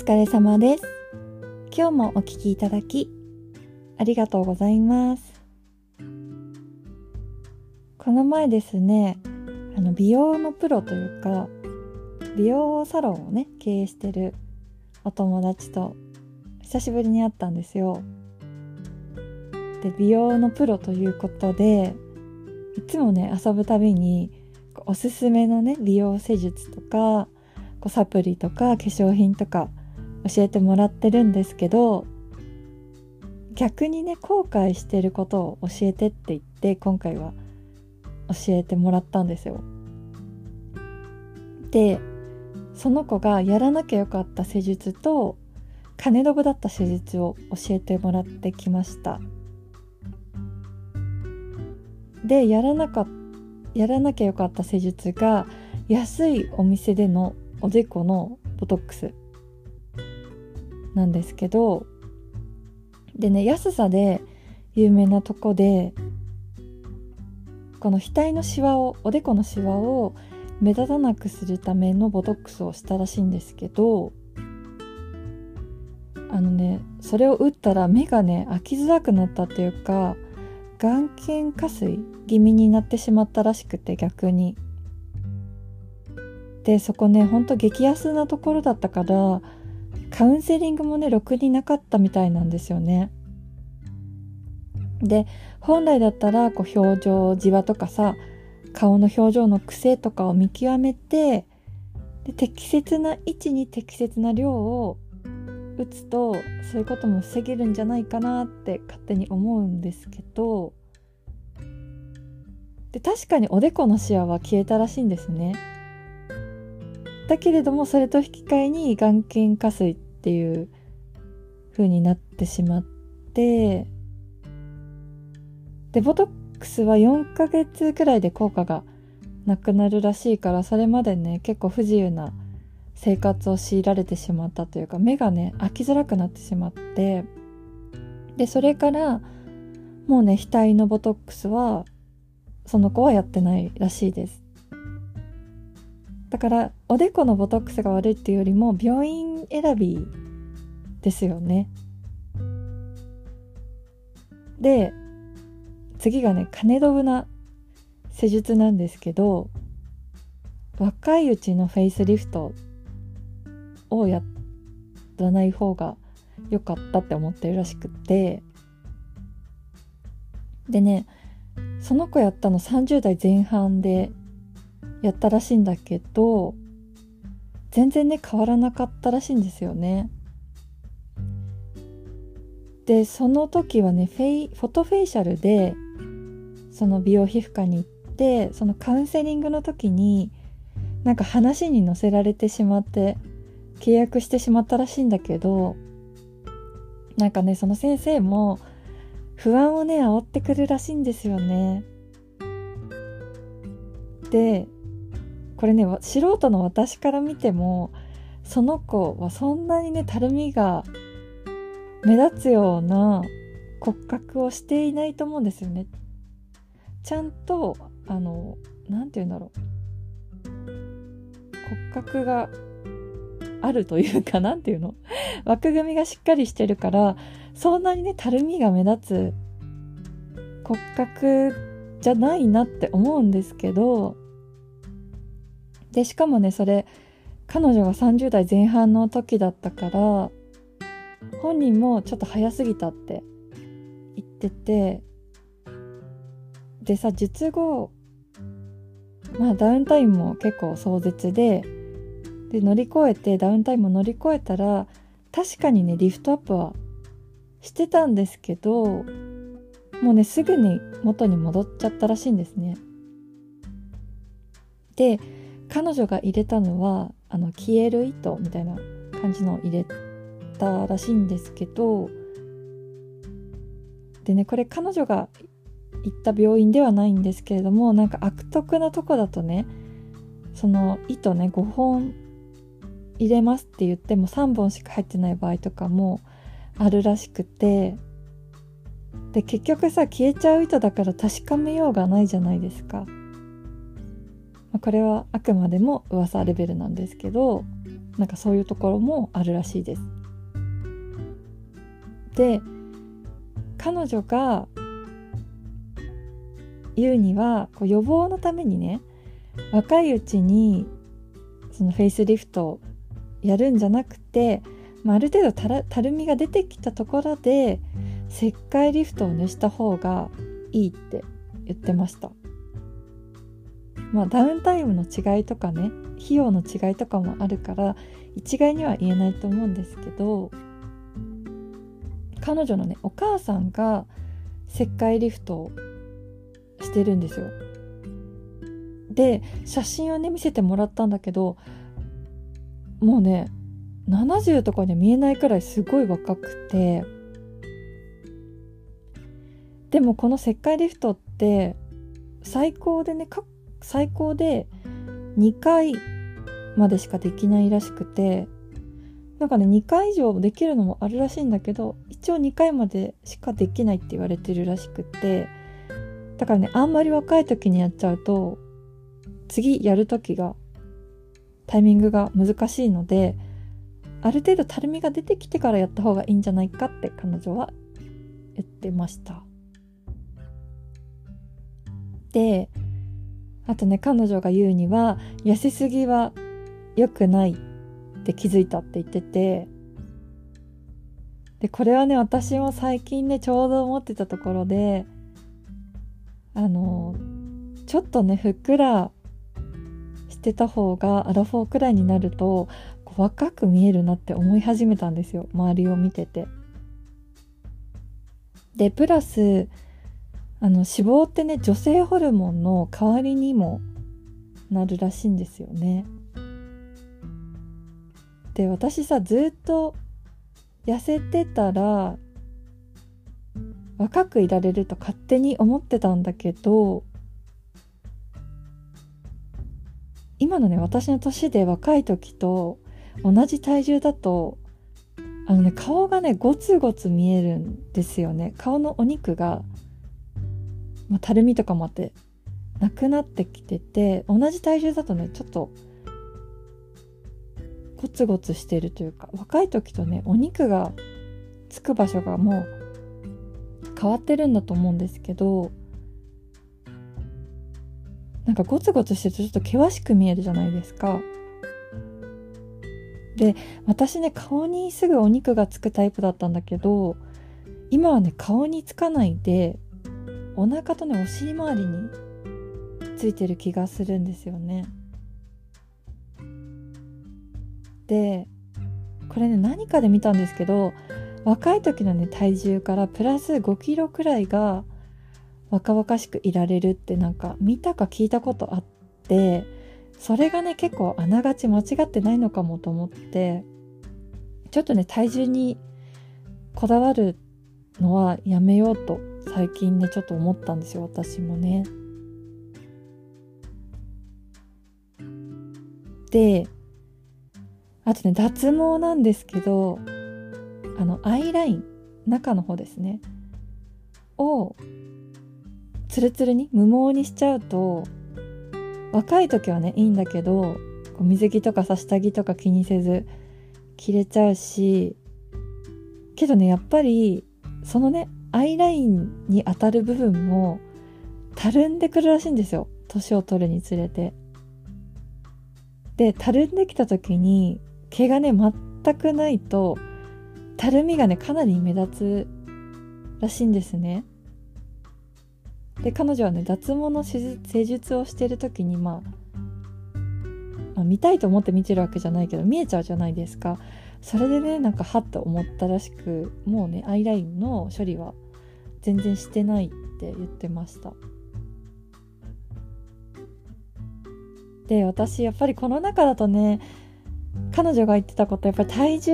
疲れ様です。今日もお聞きいただき、ありがとうございます。この前ですね、あの美容のプロというか、美容サロンをね、経営してるお友達と久しぶりに会ったんですよ。で、美容のプロということで、いつもね、遊ぶたびに、おすすめのね、美容施術とか、こうサプリとか化粧品とか教えてもらってるんですけど逆にね後悔してることを教えてって言って今回は教えてもらったんですよ。でその子がやらなきゃよかった施術と金ドブだった施術を教えてもらってきました。でやらなかやらなきゃよかった施術が安いお店でのおでこのボトックスなんですけどでね安さで有名なとこでこの額のシワをおでこのシワを目立たなくするためのボトックスをしたらしいんですけどあのねそれを打ったら目がね開きづらくなったっていうか眼瞼下垂気味になってしまったらしくて逆に。でそこねほんと激安なところだったからカウンセリングもねろくになかったみたいなんですよね。で本来だったらこう表情じわとかさ顔の表情の癖とかを見極めてで適切な位置に適切な量を打つとそういうことも防げるんじゃないかなって勝手に思うんですけどで確かにおでこのシワは消えたらしいんですね。だけれどもそれと引き換えに眼瞼下垂っていう風になってしまってでボトックスは4ヶ月くらいで効果がなくなるらしいからそれまでね結構不自由な生活を強いられてしまったというか目がね開きづらくなってしまってでそれからもうね額のボトックスはその子はやってないらしいです。だからおでこのボトックスが悪いっていうよりも病院選びですよね。で次がね金ドブな施術なんですけど若いうちのフェイスリフトをやらない方が良かったって思ってるらしくて。でねその子やったの30代前半でやったらしいんだけど全然ね変わらなかったらしいんですよね。でその時はねフェイフォトフェイシャルでその美容皮膚科に行ってそのカウンセリングの時になんか話に乗せられてしまって契約してしまったらしいんだけどなんかねその先生も不安をね煽ってくるらしいんですよね。でこれね素人の私から見てもその子はそんなにねたるみが目立つような骨格をしていないと思うんですよね。ちゃんとあの何て言うんだろう骨格があるというか 何て言うの？枠組みがしっかりしてるからそんなにねたるみが目立つ骨格じゃないなって思うんですけどでしかもねそれ彼女が30代前半の時だったから本人もちょっと早すぎたって言っててでさ術後まあダウンタイムも結構壮絶でで乗り越えてダウンタイムを乗り越えたら確かにねリフトアップはしてたんですけどもうねすぐに元に戻っちゃったらしいんですね。で彼女が入れたのはあの消える糸みたいな感じの入れたらしいんですけどでねこれ彼女が行った病院ではないんですけれどもなんか悪徳なとこだとねその糸ね5本入れますって言っても3本しか入ってない場合とかもあるらしくてで結局さ消えちゃう糸だから確かめようがないじゃないですか。まあ、これはあくまでも噂レベルなんですけどなんかそういうところもあるらしいです。で彼女が言うにはこう予防のためにね若いうちにそのフェイスリフトをやるんじゃなくて、まあ、ある程度たたるみが出てきたところで石灰リフトを塗した方がいいって言ってました。まあダウンタイムの違いとかね費用の違いとかもあるから一概には言えないと思うんですけど彼女のねお母さんが石灰リフトをしてるんですよ。で写真をね見せてもらったんだけどもうね70とかには見えないくらいすごい若くてでもこの石灰リフトって最高でね最高で2回までしかできないらしくてなんかね2回以上できるのもあるらしいんだけど一応2回までしかできないって言われてるらしくてだからねあんまり若い時にやっちゃうと次やる時がタイミングが難しいのである程度たるみが出てきてからやった方がいいんじゃないかって彼女は言ってました。であとね彼女が言うには痩せすぎは良くないって気づいたって言っててでこれはね私も最近ねちょうど思ってたところであのちょっとねふっくらしてた方がアラフォーくらいになると若く見えるなって思い始めたんですよ周りを見てて。でプラスあの脂肪ってね女性ホルモンの代わりにもなるらしいんですよね。で私さずっと痩せてたら若くいられると勝手に思ってたんだけど今のね私の年で若い時と同じ体重だとあのね顔がねゴツゴツ見えるんですよね顔のお肉が、まあ、たるみとかもあってなくなってきてて同じ体重だとねちょっとゴツゴツしてるというか若い時とねお肉がつく場所がもう変わってるんだと思うんですけどなんかゴツゴツしてるとちょっと険しく見えるじゃないですか。で私ね顔にすぐお肉がつくタイプだったんだけど今はね顔につかないでお腹とねお尻周りについてる気がするんですよね。でこれね何かで見たんですけど若い時のね体重からプラス5キロくらいが若々しくいられるってなんか見たか聞いたことあってそれがね結構あながち間違ってないのかもと思ってちょっとね体重にこだわるのはやめようと最近ねちょっと思ったんですよ私もね。であとね脱毛なんですけどあのアイライン中の方ですねをツルツルに無毛にしちゃうと若い時はねいいんだけど水着とかさ下着とか気にせず着れちゃうしけどねやっぱりそのねアイラインに当たる部分もたるんでくるらしいんですよ年を取るにつれて。でたるんできた時に毛がね全くないとたるみがねかなり目立つらしいんですね。で彼女はね脱毛の施術をしてる時に、ま、まあ見たいと思って見てるわけじゃないけど見えちゃうじゃないですかそれでねなんかはっと思ったらしくもうねアイラインの処理は全然してないって言ってました。で私やっぱりこの中だとね彼女が言ってたことやっぱり体重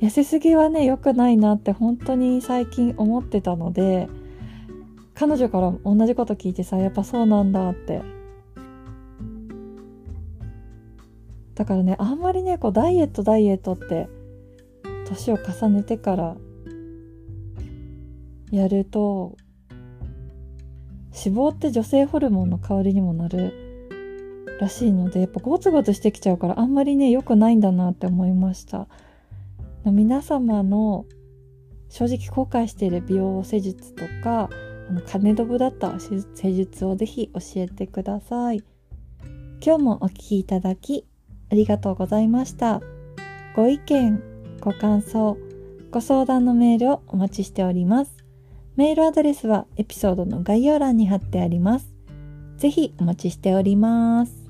痩せすぎはね良くないなって本当に最近思ってたので彼女から同じこと聞いてさやっぱそうなんだってだからねあんまりねこうダイエットダイエットって年を重ねてからやると脂肪って女性ホルモンの代わりにもなるらしいのでやっぱゴツゴツしてきちゃうからあんまりね良くないんだなって思いました。皆様の正直後悔している美容施術とかあの金ドブだった施術をぜひ教えてください。今日もお聴きいただきありがとうございました。ご意見ご感想ご相談のメールをお待ちしております。メールアドレスはエピソードの概要欄に貼ってあります。ぜひお待ちしております。